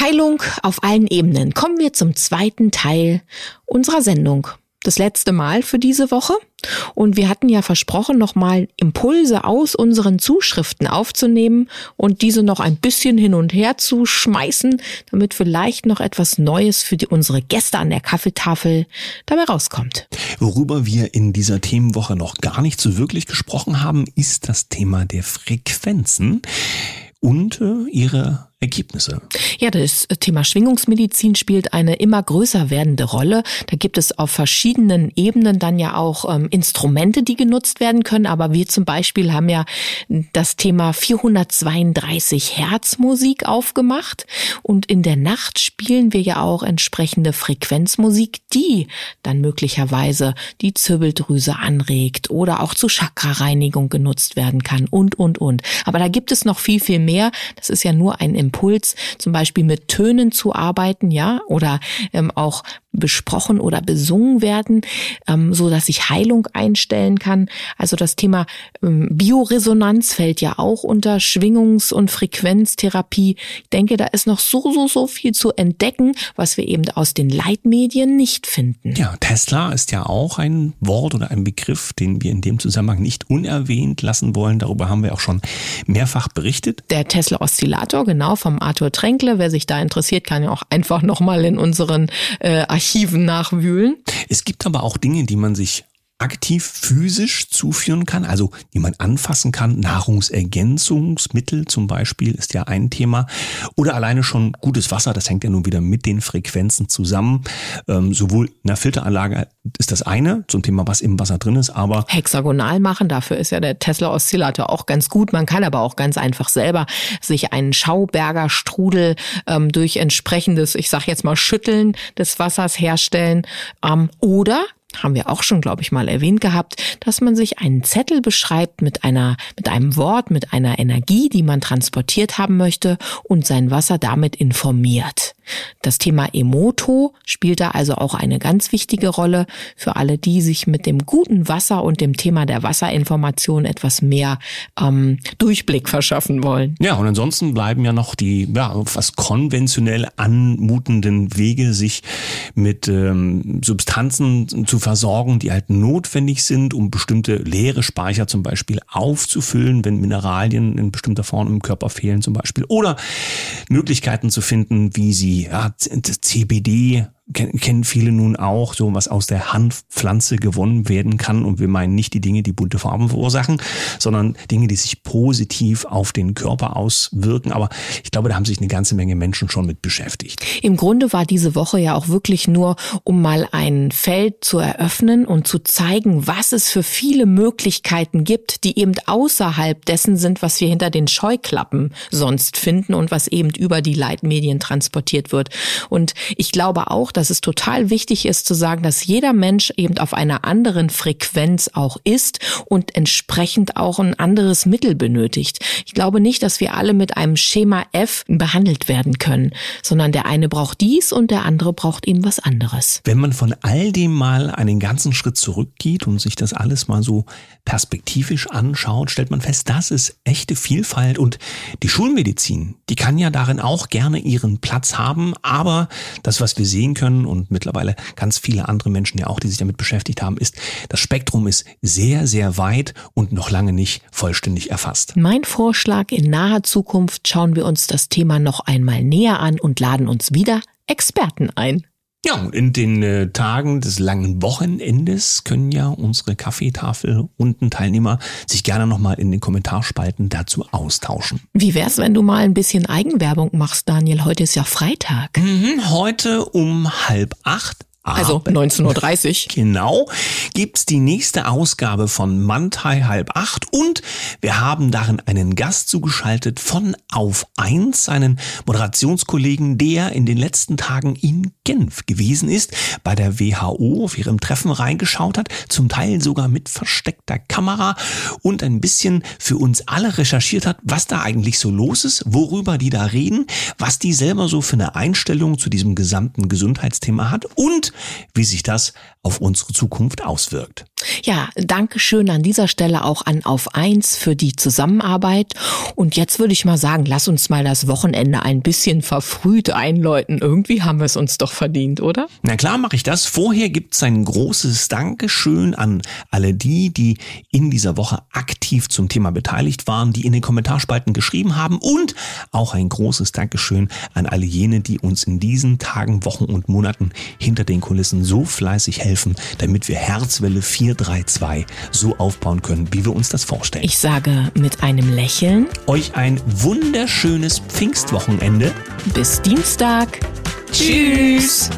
Heilung auf allen Ebenen. Kommen wir zum zweiten Teil unserer Sendung. Das letzte Mal für diese Woche. Und wir hatten ja versprochen, nochmal Impulse aus unseren Zuschriften aufzunehmen und diese noch ein bisschen hin und her zu schmeißen, damit vielleicht noch etwas Neues für die, unsere Gäste an der Kaffeetafel dabei rauskommt. Worüber wir in dieser Themenwoche noch gar nicht so wirklich gesprochen haben, ist das Thema der Frequenzen und äh, ihre Ergebnisse. Ja, das Thema Schwingungsmedizin spielt eine immer größer werdende Rolle. Da gibt es auf verschiedenen Ebenen dann ja auch ähm, Instrumente, die genutzt werden können. Aber wir zum Beispiel haben ja das Thema 432 Hertz Musik aufgemacht. Und in der Nacht spielen wir ja auch entsprechende Frequenzmusik, die dann möglicherweise die Zirbeldrüse anregt oder auch zur Chakrareinigung genutzt werden kann und, und, und. Aber da gibt es noch viel, viel mehr. Das ist ja nur ein Impuls, zum Beispiel mit Tönen zu arbeiten, ja, oder ähm, auch besprochen oder besungen werden, ähm, so dass ich Heilung einstellen kann. Also das Thema ähm, Bioresonanz fällt ja auch unter Schwingungs- und Frequenztherapie. Ich denke, da ist noch so, so, so viel zu entdecken, was wir eben aus den Leitmedien nicht finden. Ja, Tesla ist ja auch ein Wort oder ein Begriff, den wir in dem Zusammenhang nicht unerwähnt lassen wollen. Darüber haben wir auch schon mehrfach berichtet. Der Tesla-Oszillator, genau, vom Arthur Tränkle. Wer sich da interessiert, kann ja auch einfach nochmal in unseren äh, Archiven nachwühlen. Es gibt aber auch Dinge, die man sich aktiv physisch zuführen kann, also die man anfassen kann. Nahrungsergänzungsmittel zum Beispiel ist ja ein Thema. Oder alleine schon gutes Wasser, das hängt ja nun wieder mit den Frequenzen zusammen. Ähm, sowohl in der Filteranlage ist das eine zum Thema, was im Wasser drin ist, aber hexagonal machen, dafür ist ja der Tesla Oszillator auch ganz gut. Man kann aber auch ganz einfach selber sich einen Schauberger Strudel ähm, durch entsprechendes, ich sag jetzt mal Schütteln des Wassers herstellen. Ähm, oder haben wir auch schon, glaube ich, mal erwähnt gehabt, dass man sich einen Zettel beschreibt mit einer, mit einem Wort, mit einer Energie, die man transportiert haben möchte und sein Wasser damit informiert. Das Thema Emoto spielt da also auch eine ganz wichtige Rolle für alle, die sich mit dem guten Wasser und dem Thema der Wasserinformation etwas mehr ähm, Durchblick verschaffen wollen. Ja, und ansonsten bleiben ja noch die ja, fast konventionell anmutenden Wege, sich mit ähm, Substanzen zu versorgen, die halt notwendig sind, um bestimmte leere Speicher zum Beispiel aufzufüllen, wenn Mineralien in bestimmter Form im Körper fehlen zum Beispiel. Oder Möglichkeiten zu finden, wie sie ja, CBD kennen viele nun auch, so was aus der Hanfpflanze gewonnen werden kann. Und wir meinen nicht die Dinge, die bunte Farben verursachen, sondern Dinge, die sich positiv auf den Körper auswirken. Aber ich glaube, da haben sich eine ganze Menge Menschen schon mit beschäftigt. Im Grunde war diese Woche ja auch wirklich nur, um mal ein Feld zu eröffnen und zu zeigen, was es für viele Möglichkeiten gibt, die eben außerhalb dessen sind, was wir hinter den Scheuklappen sonst finden und was eben über die Leitmedien transportiert wird. Und ich glaube auch, dass es total wichtig ist zu sagen, dass jeder Mensch eben auf einer anderen Frequenz auch ist und entsprechend auch ein anderes Mittel benötigt. Ich glaube nicht, dass wir alle mit einem Schema F behandelt werden können, sondern der eine braucht dies und der andere braucht eben was anderes. Wenn man von all dem mal einen ganzen Schritt zurückgeht und sich das alles mal so perspektivisch anschaut, stellt man fest, das ist echte Vielfalt und die Schulmedizin, die kann ja darin auch gerne ihren Platz haben, aber das, was wir sehen können, können und mittlerweile ganz viele andere Menschen ja auch, die sich damit beschäftigt haben, ist, das Spektrum ist sehr, sehr weit und noch lange nicht vollständig erfasst. Mein Vorschlag, in naher Zukunft schauen wir uns das Thema noch einmal näher an und laden uns wieder Experten ein. Ja, und in den äh, Tagen des langen Wochenendes können ja unsere Kaffeetafel unten Teilnehmer sich gerne nochmal in den Kommentarspalten dazu austauschen. Wie wär's, wenn du mal ein bisschen Eigenwerbung machst, Daniel? Heute ist ja Freitag. Mhm, heute um halb acht Also 19.30 Uhr. Genau, gibt's die nächste Ausgabe von Mantai halb acht und wir haben darin einen Gast zugeschaltet von Auf eins, einen Moderationskollegen, der in den letzten Tagen in Genf gewesen ist, bei der WHO auf ihrem Treffen reingeschaut hat, zum Teil sogar mit versteckter Kamera und ein bisschen für uns alle recherchiert hat, was da eigentlich so los ist, worüber die da reden, was die selber so für eine Einstellung zu diesem gesamten Gesundheitsthema hat und wie sich das auf unsere Zukunft auswirkt. Ja, danke schön an dieser Stelle auch an Auf eins für die Zusammenarbeit. Und jetzt würde ich mal sagen, lass uns mal das Wochenende ein bisschen verfrüht einläuten. Irgendwie haben wir es uns doch verdient, oder? Na klar mache ich das. Vorher gibt es ein großes Dankeschön an alle die, die in dieser Woche aktiv zum Thema beteiligt waren, die in den Kommentarspalten geschrieben haben und auch ein großes Dankeschön an alle jene, die uns in diesen Tagen, Wochen und Monaten hinter den Kulissen so fleißig helfen, damit wir Herzwelle 432 so aufbauen können, wie wir uns das vorstellen. Ich sage mit einem Lächeln euch ein wunderschönes Pfingstwochenende. Bis Dienstag. Tschüss.